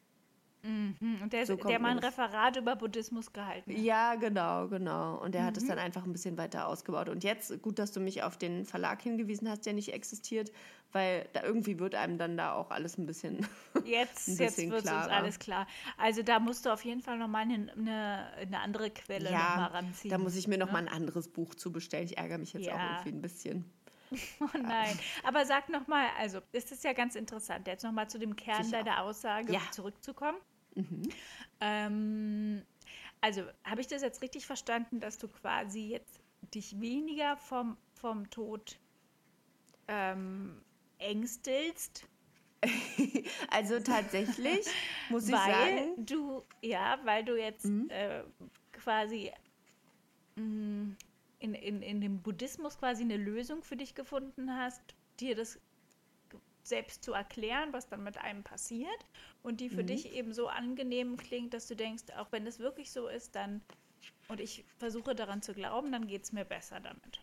Hm, und der, So der mal ein. Referat über Buddhismus gehalten hat. Ja, genau, genau. Und der hat es dann einfach ein bisschen weiter ausgebaut. Und jetzt, gut, dass du mich auf den Verlag hingewiesen hast, der nicht existiert, weil da irgendwie wird einem dann da auch alles ein bisschen. Jetzt, Ein jetzt bisschen wird uns alles klar. Also da musst du auf jeden Fall nochmal eine, eine, eine andere Quelle noch mal ranziehen. da muss ich mir noch mal ein anderes Buch zu bestellen. Ich ärgere mich jetzt auch Ja. irgendwie ein bisschen. Oh nein. Aber sag nochmal, also es ist ja ganz interessant, jetzt nochmal zu dem Kern Sicher. deiner Aussage Ja. Mhm. Ähm, also habe ich das jetzt richtig verstanden, dass du quasi jetzt dich weniger vom, vom Tod ähm, ängstelst, Also tatsächlich muss ich weil sagen. Mhm. du, ja, weil du jetzt äh, quasi mh, in, in, in dem Buddhismus quasi eine Lösung für dich gefunden hast, dir das selbst zu erklären, was dann mit einem passiert und die für Mhm. dich eben so angenehm klingt, dass du denkst, auch wenn es wirklich so ist, dann und ich versuche daran zu glauben, dann geht es mir besser damit.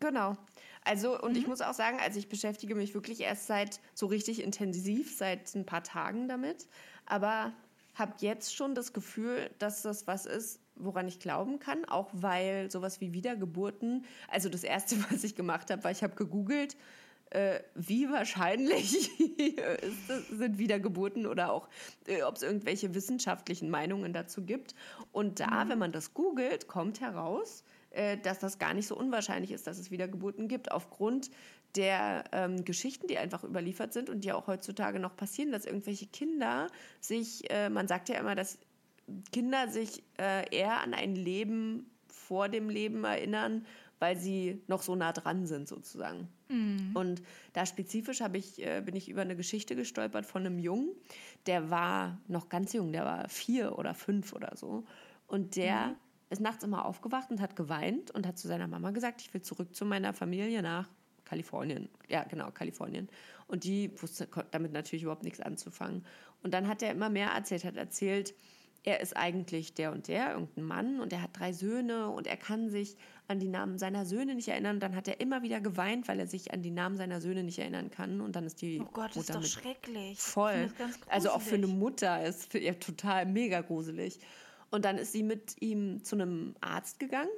Genau. Also, und Mhm. ich muss auch sagen, also ich beschäftige mich wirklich erst seit so richtig intensiv, seit ein paar Tagen damit, aber habe jetzt schon das Gefühl, dass das was ist, woran ich glauben kann, auch weil sowas wie Wiedergeburten, also das Erste, was ich gemacht habe, war, ich habe gegoogelt, äh, wie wahrscheinlich ist, sind Wiedergeburten oder auch, äh, ob es irgendwelche wissenschaftlichen Meinungen dazu gibt. Und da, mhm. wenn man das googelt, kommt heraus, äh, dass das gar nicht so unwahrscheinlich ist, dass es Wiedergeburten gibt, aufgrund der ähm, Geschichten, die einfach überliefert sind und die auch heutzutage noch passieren, dass irgendwelche Kinder sich, äh, man sagt ja immer, dass Kinder sich äh, eher an ein Leben vor dem Leben erinnern, weil sie noch so nah dran sind sozusagen. Mhm. Und da spezifisch ich, äh, bin ich über eine Geschichte gestolpert von einem Jungen, der war noch ganz jung, der war vier oder fünf oder so. Und der mhm. ist nachts immer aufgewacht und hat geweint und hat zu seiner Mama gesagt, ich will zurück zu meiner Familie nach Kalifornien. Ja, genau, Kalifornien. Und die wusste damit natürlich überhaupt nichts anzufangen. Und dann hat er immer mehr erzählt, hat erzählt, er ist eigentlich der und der, irgendein Mann und er hat drei Söhne und er kann sich an die Namen seiner Söhne nicht erinnern. Dann hat er immer wieder geweint, weil er sich an die Namen seiner Söhne nicht erinnern kann und dann ist die Oh Gott, das ist doch schrecklich. Voll. Also auch für eine Mutter ist ja total mega gruselig. Und dann ist sie mit ihm zu einem Arzt gegangen,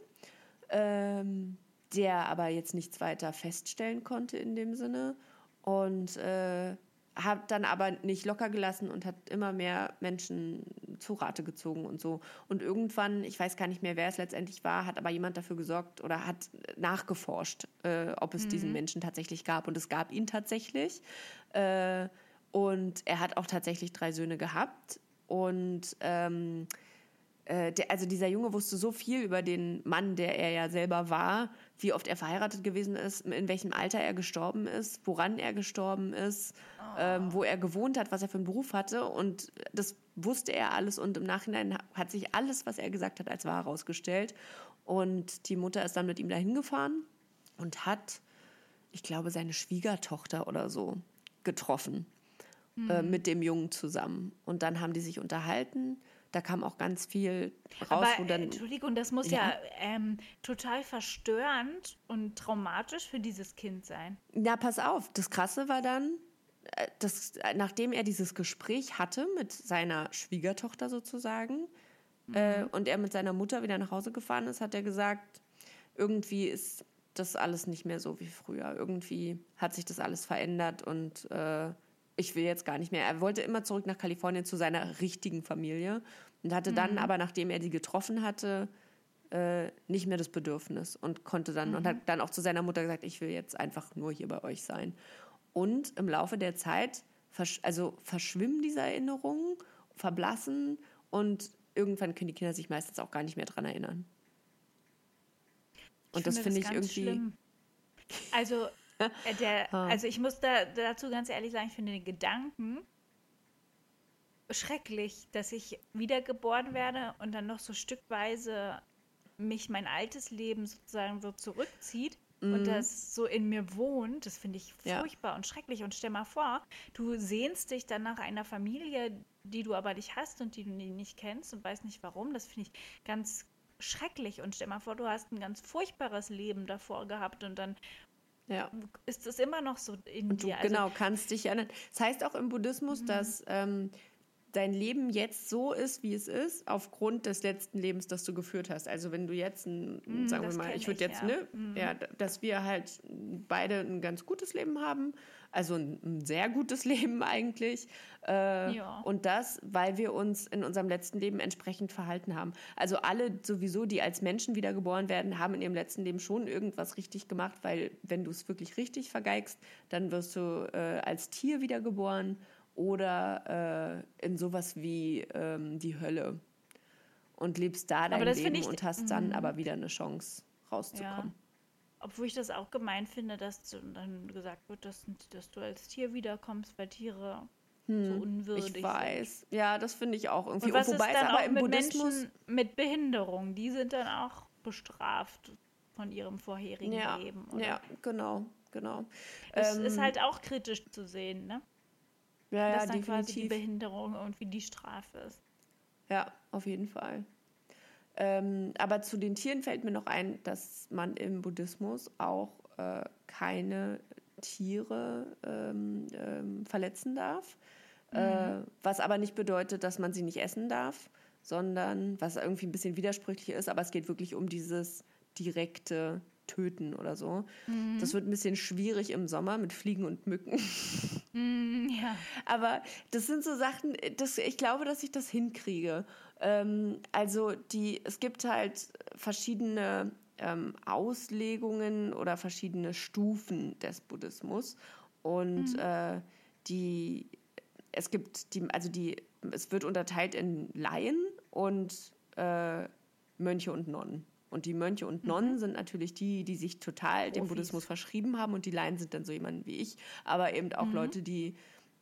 ähm, der aber jetzt nichts weiter feststellen konnte in dem Sinne und äh, hat dann aber nicht locker gelassen und hat immer mehr Menschen zu Rate gezogen und so. Und irgendwann, ich weiß gar nicht mehr, wer es letztendlich war, hat aber jemand dafür gesorgt oder hat nachgeforscht, äh, ob es mhm. diesen Menschen tatsächlich gab. Und es gab ihn tatsächlich. Äh, und er hat auch tatsächlich drei Söhne gehabt. Und ähm, äh, der, also dieser Junge wusste so viel über den Mann, der er ja selber war, wie oft er verheiratet gewesen ist, in welchem Alter er gestorben ist, woran er gestorben ist, oh. ähm, wo er gewohnt hat, was er für einen Beruf hatte. Und das wusste er alles. Und im Nachhinein hat sich alles, was er gesagt hat, als wahr herausgestellt. Und die Mutter ist dann mit ihm dahin gefahren und hat, ich glaube, seine Schwiegertochter oder so getroffen. Mhm. Äh, mit dem Jungen zusammen. Und dann haben die sich unterhalten da kam auch ganz viel raus. Aber, wo dann, Entschuldigung, das muss ja, ja ähm, total verstörend und traumatisch für dieses Kind sein. Ja, pass auf. Das Krasse war dann, äh, dass, nachdem er dieses Gespräch hatte mit seiner Schwiegertochter sozusagen mhm. äh, und er mit seiner Mutter wieder nach Hause gefahren ist, hat er gesagt, irgendwie ist das alles nicht mehr so wie früher. Irgendwie hat sich das alles verändert und äh, ich will jetzt gar nicht mehr. Er wollte immer zurück nach Kalifornien zu seiner richtigen Familie und hatte dann mhm. aber, nachdem er die getroffen hatte, äh, nicht mehr das Bedürfnis und konnte dann mhm. und hat dann auch zu seiner Mutter gesagt, ich will jetzt einfach nur hier bei euch sein. Und im Laufe der Zeit, versch also verschwimmen diese Erinnerungen, verblassen und irgendwann können die Kinder sich meistens auch gar nicht mehr dran erinnern. Und ich das finde ich irgendwie. Schlimm. Also der, ah. also ich muss da, dazu ganz ehrlich sagen, ich finde den Gedanken schrecklich, dass ich wiedergeboren werde und dann noch so stückweise mich mein altes Leben sozusagen so zurückzieht mhm. und das so in mir wohnt. Das finde ich furchtbar ja. und schrecklich. Und stell mal vor, du sehnst dich dann nach einer Familie, die du aber nicht hast und die du nicht kennst und weißt nicht warum. Das finde ich ganz schrecklich. Und stell mal vor, du hast ein ganz furchtbares Leben davor gehabt und dann ja. ist es immer noch so in und du, dir. Also, genau, kannst dich erinnern. Das heißt auch im Buddhismus, mhm. dass ähm, dein Leben jetzt so ist, wie es ist, aufgrund des letzten Lebens, das du geführt hast. Also wenn du jetzt, ein, mm, sagen wir mal, ich würde jetzt, ja. ne, mm. ja, dass wir halt beide ein ganz gutes Leben haben, also ein, ein sehr gutes Leben eigentlich. Äh, ja. Und das, weil wir uns in unserem letzten Leben entsprechend verhalten haben. Also alle sowieso, die als Menschen wiedergeboren werden, haben in ihrem letzten Leben schon irgendwas richtig gemacht, weil wenn du es wirklich richtig vergeigst, dann wirst du äh, als Tier wiedergeboren oder äh, in sowas wie ähm, die Hölle und lebst da dein Leben ich, und hast dann mhm. aber wieder eine Chance rauszukommen. Ja. Obwohl ich das auch gemein finde, dass dann gesagt wird, dass, dass du als Tier wiederkommst, weil Tiere hm, so unwürdig Ich weiß. Sind. Ja, das finde ich auch irgendwie. Und was Wobei ist dann aber im mit Buddhismus Menschen mit Behinderung, die sind dann auch bestraft von ihrem vorherigen ja, Leben. Oder? Ja, genau, genau. Es ähm, ist halt auch kritisch zu sehen, ne? Ja, ja, dass dann definitiv. quasi die Behinderung irgendwie die Strafe ist. Ja, auf jeden Fall. Ähm, aber zu den Tieren fällt mir noch ein, dass man im Buddhismus auch äh, keine Tiere ähm, ähm, verletzen darf. Äh, mhm. Äh, was aber nicht bedeutet, dass man sie nicht essen darf. sondern was irgendwie ein bisschen widersprüchlich ist, aber es geht wirklich um dieses direkte Töten oder so. Mhm. Das wird ein bisschen schwierig im Sommer mit Fliegen und Mücken. Mm, ja. Aber das sind so Sachen, das, ich glaube, dass ich das hinkriege. Ähm, also die, es gibt halt verschiedene ähm, Auslegungen oder verschiedene Stufen des Buddhismus. Und äh, die, es gibt die, also die, es wird unterteilt in Laien und äh, Mönche und Nonnen. Und die Mönche und Nonnen sind natürlich die, die sich total dem Profis. Buddhismus verschrieben haben. Und die Laien sind dann so jemand wie ich. Aber eben auch Leute, die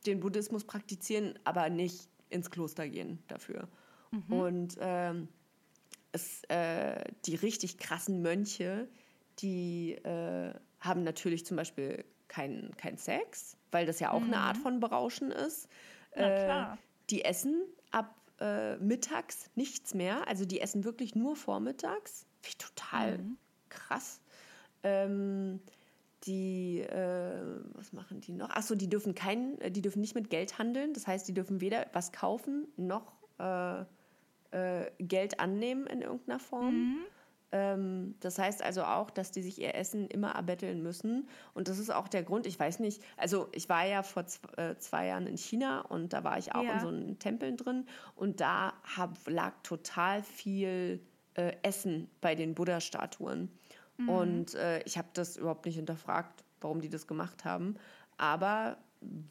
den Buddhismus praktizieren, aber nicht ins Kloster gehen dafür. Und ähm, es, äh, die richtig krassen Mönche, die äh, haben natürlich zum Beispiel keinen kein Sex, weil das ja auch eine Art von Berauschen ist. Äh, die essen ab äh, mittags nichts mehr. Also die essen wirklich nur vormittags. Finde ich total krass. Ähm, die, äh, was machen die noch? Achso, die dürfen kein, äh, die dürfen nicht mit Geld handeln. Das heißt, die dürfen weder was kaufen noch äh, äh, Geld annehmen in irgendeiner Form. Ähm, das heißt also auch, dass die sich ihr Essen immer erbetteln müssen. Und das ist auch der Grund, ich weiß nicht, also ich war ja vor äh, zwei Jahren in China und da war ich auch Ja. in so einem Tempeln drin und da hab, lag total viel äh, Essen bei den Buddha-Statuen. Und äh, ich habe das überhaupt nicht hinterfragt, warum die das gemacht haben, aber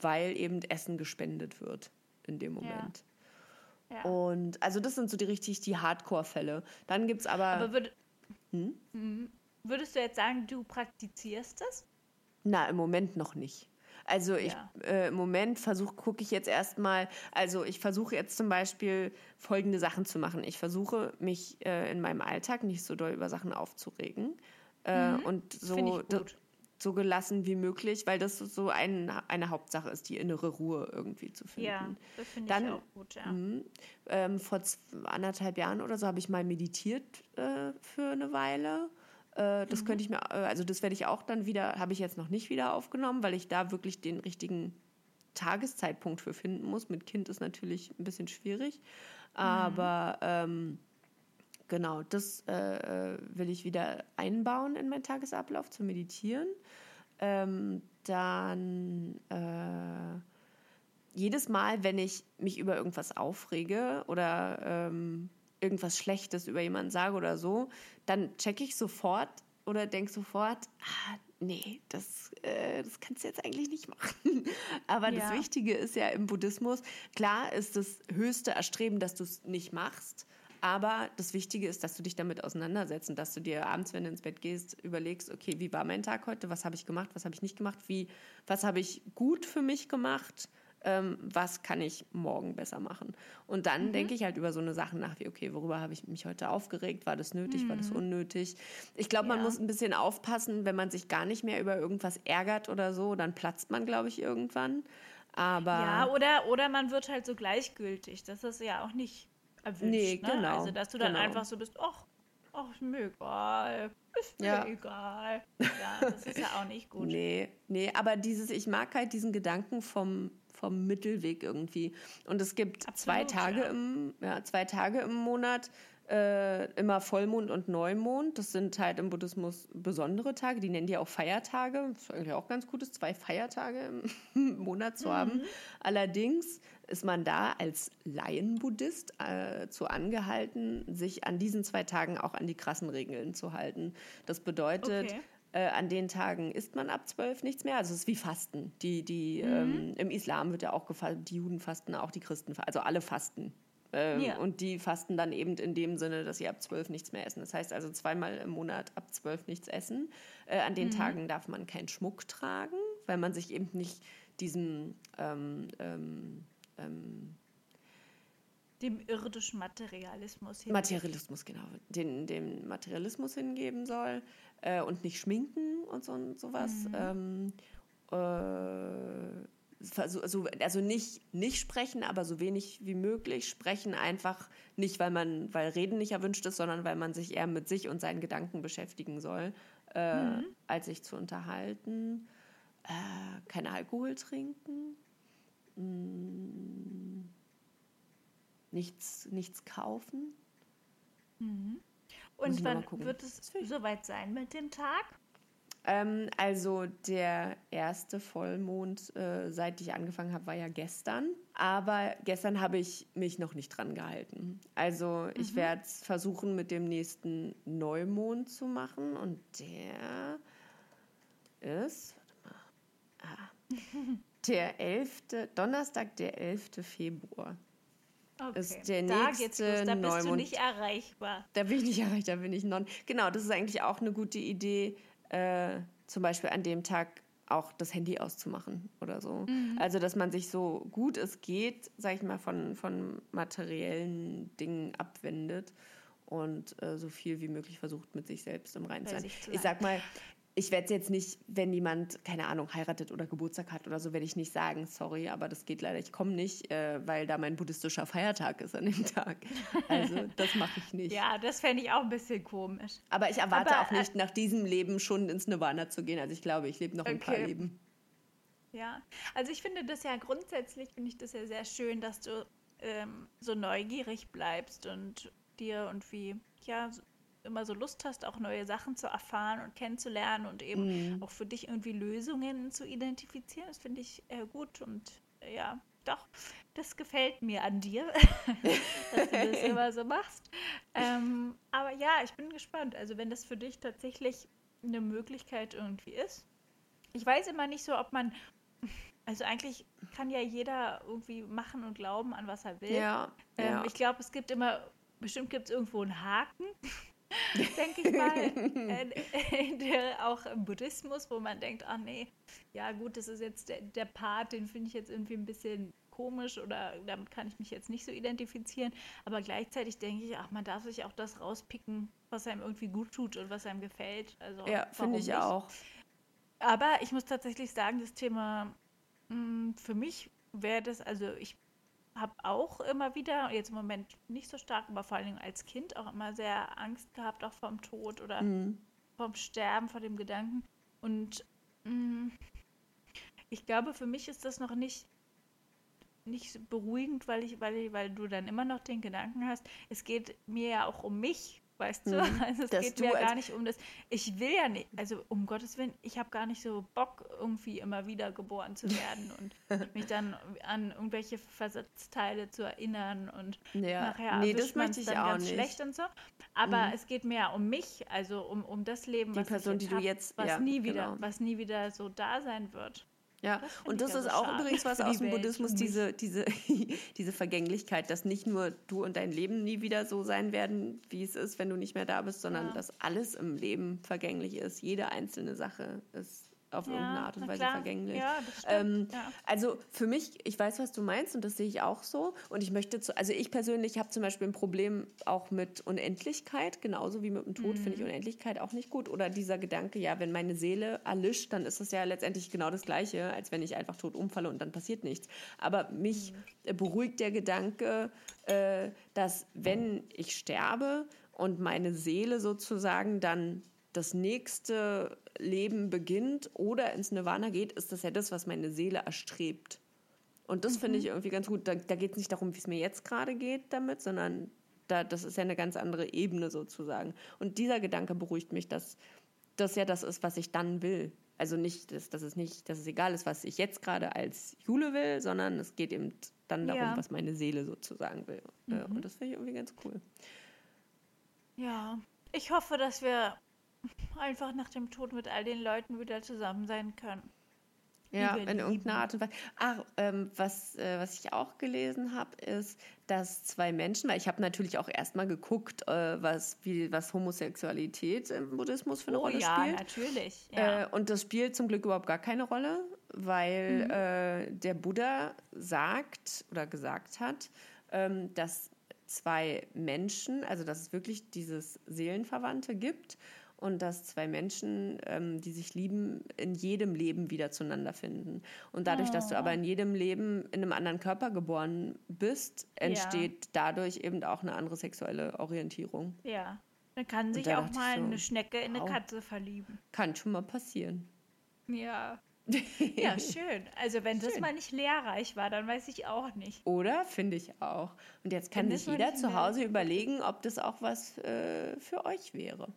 weil eben Essen gespendet wird in dem Moment. Ja. Und also das sind so die richtig die Hardcore-Fälle. Dann gibt es aber, Aber würd, Hm? Mhm. würdest du jetzt sagen, du praktizierst das? na, im Moment noch nicht. Also ich Ja. äh, im Moment versuche, gucke ich jetzt erstmal, also ich versuche jetzt zum Beispiel folgende Sachen zu machen. Ich versuche mich äh, in meinem Alltag nicht so doll über Sachen aufzuregen äh, und so so gelassen wie möglich, weil das so ein, eine Hauptsache ist, die innere Ruhe irgendwie zu finden. Ja, das finde ich Dann- auch gut, ja. Mhm. Ähm, vor anderthalb Jahren oder so habe ich mal meditiert äh, für eine Weile. Äh, das könnte ich mir, äh, also das werde ich auch dann wieder, habe ich jetzt noch nicht wieder aufgenommen, weil ich da wirklich den richtigen Tageszeitpunkt für finden muss. Mit Kind ist natürlich ein bisschen schwierig, aber ähm, genau, das äh, äh, will ich wieder einbauen in meinen Tagesablauf zu meditieren. Ähm, dann äh, jedes Mal, wenn ich mich über irgendwas aufrege oder ähm, irgendwas Schlechtes über jemanden sage oder so, dann checke ich sofort oder denke sofort, ah, nee, das, äh, das kannst du jetzt eigentlich nicht machen. Aber das Ja. Wichtige ist ja im Buddhismus, klar ist das höchste Erstreben, dass du es nicht machst. Aber das Wichtige ist, dass du dich damit auseinandersetzt und dass du dir abends, wenn du ins Bett gehst, überlegst, okay, wie war mein Tag heute? Was habe ich gemacht? Was habe ich nicht gemacht? Wie, was habe ich gut für mich gemacht? Ähm, was kann ich morgen besser machen? Und dann denke ich halt über so eine Sachen nach, wie, okay, worüber habe ich mich heute aufgeregt? War das nötig? War das unnötig? Ich glaube, man Ja. muss ein bisschen aufpassen, wenn man sich gar nicht mehr über irgendwas ärgert oder so, dann platzt man, glaube ich, irgendwann. Aber Ja, oder, oder man wird halt so gleichgültig. Das ist ja auch nicht erwünscht. Nee, ne? genau, Also, dass du dann genau. einfach so bist, ach, ach, ist mir egal. Ist mir Ja. egal. Ja, das ist ja auch nicht gut. Nee, nee, aber dieses, ich mag halt diesen Gedanken vom, vom Mittelweg irgendwie. Und es gibt zwei Absolut, Tage ja. im, ja, zwei Tage im Monat, äh, immer Vollmond und Neumond. Das sind halt im Buddhismus besondere Tage, die nennen die auch Feiertage. Das ist eigentlich auch ganz gut, ist zwei Feiertage im Monat zu haben. Allerdings ist man da als Laienbuddhist äh, zu angehalten, sich an diesen zwei Tagen auch an die krassen Regeln zu halten. Das bedeutet, Okay. Äh, an den Tagen isst man ab zwölf nichts mehr. Also es ist wie Fasten. Die, die, ähm, Im Islam wird ja auch gefasst, die Juden fasten auch, die Christen, also alle fasten. Ähm, Ja. Und die fasten dann eben in dem Sinne, dass sie ab zwölf nichts mehr essen. Das heißt also zweimal im Monat ab zwölf nichts essen. Äh, an den Tagen darf man keinen Schmuck tragen, weil man sich eben nicht diesem ähm, ähm, ähm, Dem irdischen Materialismus hin. Materialismus, genau, den, dem Materialismus hingeben soll äh, und nicht schminken und so und sowas. Ähm, äh, also, also nicht, nicht sprechen, aber so wenig wie möglich. Sprechen einfach nicht, weil man, weil Reden nicht erwünscht ist, sondern weil man sich eher mit sich und seinen Gedanken beschäftigen soll, äh, als sich zu unterhalten. Äh, kein Alkohol trinken. Mm. Nichts, nichts kaufen. Mhm. Und wann wird es soweit sein mit dem Tag? Ähm, also der erste Vollmond, äh, seit ich angefangen habe, war ja gestern. Aber gestern habe ich mich noch nicht dran gehalten. Also ich werde es versuchen mit dem nächsten Neumond zu machen. Und der ist, warte mal, ah, der 11., Donnerstag, der 11. Februar. Okay. Ist der da geht's nächste los. Da bist du nicht erreichbar. Da bin ich nicht erreicht, da bin ich non. Genau, das ist eigentlich auch eine gute Idee, äh, zum Beispiel an dem Tag auch das Handy auszumachen oder so. Also, dass man sich so gut es geht, sag ich mal, von, von materiellen Dingen abwendet und äh, so viel wie möglich versucht, mit sich selbst im Reinen zu sein. Ich sag mal, ich werde es jetzt nicht, wenn jemand, keine Ahnung, heiratet oder Geburtstag hat oder so, werde ich nicht sagen, sorry, aber das geht leider, ich komme nicht, äh, weil da mein buddhistischer Feiertag ist an dem Tag. Also, das mache ich nicht. Ja, das fände ich auch ein bisschen komisch. Aber ich erwarte Aber, auch nicht, nach diesem Leben schon ins Nirvana zu gehen. Also ich glaube, ich lebe noch ein paar Okay. Leben. Ja, also ich finde das ja grundsätzlich, finde ich das ja sehr schön, dass du ähm, so neugierig bleibst und dir irgendwie, ja, so- immer so Lust hast, auch neue Sachen zu erfahren und kennenzulernen und eben auch für dich irgendwie Lösungen zu identifizieren. Das finde ich äh, gut und äh, ja, doch, das gefällt mir an dir, dass du das immer so machst. Ähm, aber ja, ich bin gespannt. Also wenn das für dich tatsächlich eine Möglichkeit irgendwie ist. Ich weiß immer nicht so, ob man also eigentlich kann ja jeder irgendwie machen und glauben an was er will. Ja, Ähm, ja. Ich glaube, es gibt immer, bestimmt gibt es irgendwo einen Haken, denke ich mal, äh, der, auch im Buddhismus, wo man denkt, ach nee, ja gut, das ist jetzt der, der Part, den finde ich jetzt irgendwie ein bisschen komisch oder damit kann ich mich jetzt nicht so identifizieren. Aber gleichzeitig denke ich, ach, man darf sich auch das rauspicken, was einem irgendwie gut tut und was einem gefällt. Also, ja, finde ich nicht? auch. Aber ich muss tatsächlich sagen, das Thema mh, für mich wäre das, also ich habe auch immer wieder, jetzt im Moment nicht so stark, aber vor allen Dingen als Kind auch immer sehr Angst gehabt, auch vom Tod oder Mhm. vom Sterben, vor dem Gedanken. Und mh, ich glaube, für mich ist das noch nicht nicht beruhigend, weil ich, weil ich, weil du dann immer noch den Gedanken hast, es geht mir ja auch um mich, weißt du? Mhm. Also es Dass geht mir gar nicht um das. Ich will ja nicht, also um Gottes Willen, ich habe gar nicht so Bock, irgendwie immer wieder geboren zu werden und mich dann an irgendwelche Versatzteile zu erinnern und Ja. nachher nee, das möchte ich dann auch ganz nicht. schlecht und so. Aber Mhm. es geht mir ja um mich, also um, um das Leben, Die was Person, die du hab, jetzt- was ja, nie wieder, genau. was nie wieder so da sein wird. Ja, Das und das ist so auch übrigens was aus dem Welt Buddhismus, diese, diese, diese Vergänglichkeit, dass nicht nur du und dein Leben nie wieder so sein werden, wie es ist, wenn du nicht mehr da bist, sondern Ja. dass alles im Leben vergänglich ist. Jede einzelne Sache ist auf irgendeine Art und Weise klar. vergänglich. Ja. Ähm, ja. Also für mich, ich weiß, was du meinst und das sehe ich auch so. Und ich möchte, zu, also ich persönlich habe zum Beispiel ein Problem auch mit Unendlichkeit, genauso wie mit dem Tod finde Mhm. ich Unendlichkeit auch nicht gut. Oder dieser Gedanke, ja, wenn meine Seele erlischt, dann ist das ja letztendlich genau das Gleiche, als wenn ich einfach tot umfalle und dann passiert nichts. Aber mich Mhm. beruhigt der Gedanke, äh, dass wenn ich sterbe und meine Seele sozusagen dann das nächste Leben beginnt oder ins Nirvana geht, ist das ja das, was meine Seele erstrebt. Und das finde ich irgendwie ganz gut. Da, da geht es nicht darum, wie es mir jetzt gerade geht damit, sondern da, das ist ja eine ganz andere Ebene sozusagen. Und dieser Gedanke beruhigt mich, dass das ja das ist, was ich dann will. Also nicht, dass, dass, es nicht, dass es egal ist, was ich jetzt gerade als Jule will, sondern es geht eben dann darum, Ja. was meine Seele sozusagen will. Äh, Und das finde ich irgendwie ganz cool. Ja, ich hoffe, dass wir einfach nach dem Tod mit all den Leuten wieder zusammen sein können. Ja, in irgendeiner. Art und Weise. Ach, ähm, was, äh, was ich auch gelesen habe, ist, dass zwei Menschen, weil ich habe natürlich auch erstmal geguckt, äh, was, wie, was Homosexualität im Buddhismus für eine oh Rolle ja, spielt. natürlich. Ja. Äh, und das spielt zum Glück überhaupt gar keine Rolle, weil Mhm. äh, der Buddha sagt oder gesagt hat, ähm, dass zwei Menschen, also dass es wirklich dieses Seelenverwandte gibt und dass zwei Menschen, ähm, die sich lieben, in jedem Leben wieder zueinander finden. Und dadurch, dass du Oh. aber in jedem Leben in einem anderen Körper geboren bist, entsteht dadurch eben auch eine andere sexuelle Orientierung. ja. Dann kann sich da auch mal so, eine Schnecke in eine wow. Katze verlieben. Kann schon mal passieren. Ja. Ja, schön. Also wenn das Schön. mal nicht lehrreich war, dann weiß ich auch nicht. Oder? Finde ich auch. Und jetzt kann sich jeder zu Hause überlegen, ob das auch was äh, für euch wäre.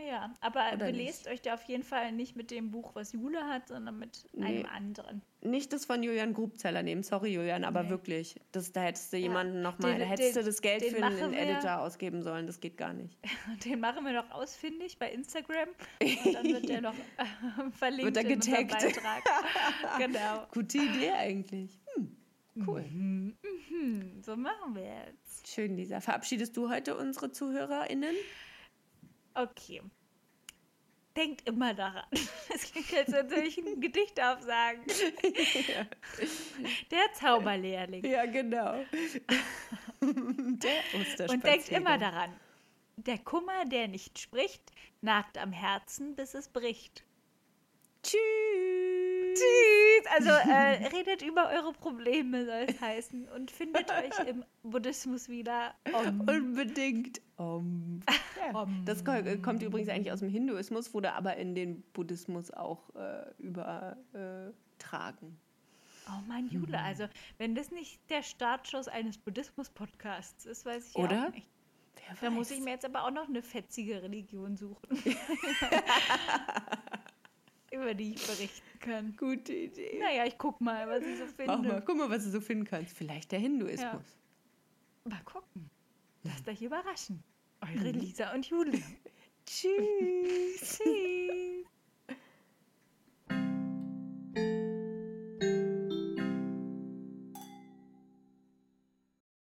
Ja, aber Oder belest euch da auf jeden Fall nicht mit dem Buch, was Jule hat, sondern mit Nee. einem anderen. Nicht das von Julian Grubzeller nehmen. Sorry, Julian, aber Nee. wirklich. Das, da hättest du jemanden noch Den- mal, da hättest du den- das Geld für einen wir- Editor ausgeben sollen. Das geht gar nicht. Den machen wir noch ausfindig bei Instagram und dann wird der noch äh, verlinkt Wird er in unserem getaggt. Beitrag. genau. Gute Idee eigentlich. Hm, cool. Hm, so machen wir jetzt. Schön, Lisa. Verabschiedest du heute unsere ZuhörerInnen? Okay. Denkt immer daran. Es klingt, als würde ich ein Gedicht aufsagen. Der Zauberlehrling. Ja, genau. Der Osterspaziergang. Und denkt immer daran. Der Kummer, der nicht spricht, nagt am Herzen, bis es bricht. Tschüss. Tschüss. Also äh, redet über eure Probleme, soll es heißen. Und findet euch im Buddhismus wieder. Om. Unbedingt. Om. Ja. Om. Das ko- kommt übrigens eigentlich aus dem Hinduismus, wurde aber in den Buddhismus auch äh, übertragen. Oh Mann, Jule, also wenn das nicht der Startschuss eines Buddhismus-Podcasts ist, weiß ich Oder? auch nicht. Wer Da muss ich mir jetzt aber auch noch eine fetzige Religion suchen. Über die ich berichten kann. Gute Idee. Naja, ich guck mal, was ich so finde. Mach mal, guck mal, was du so finden kannst. Vielleicht der Hinduismus. Mal gucken. Lasst euch überraschen. Eure Lisa und Jule. Tschüss. Tschüss.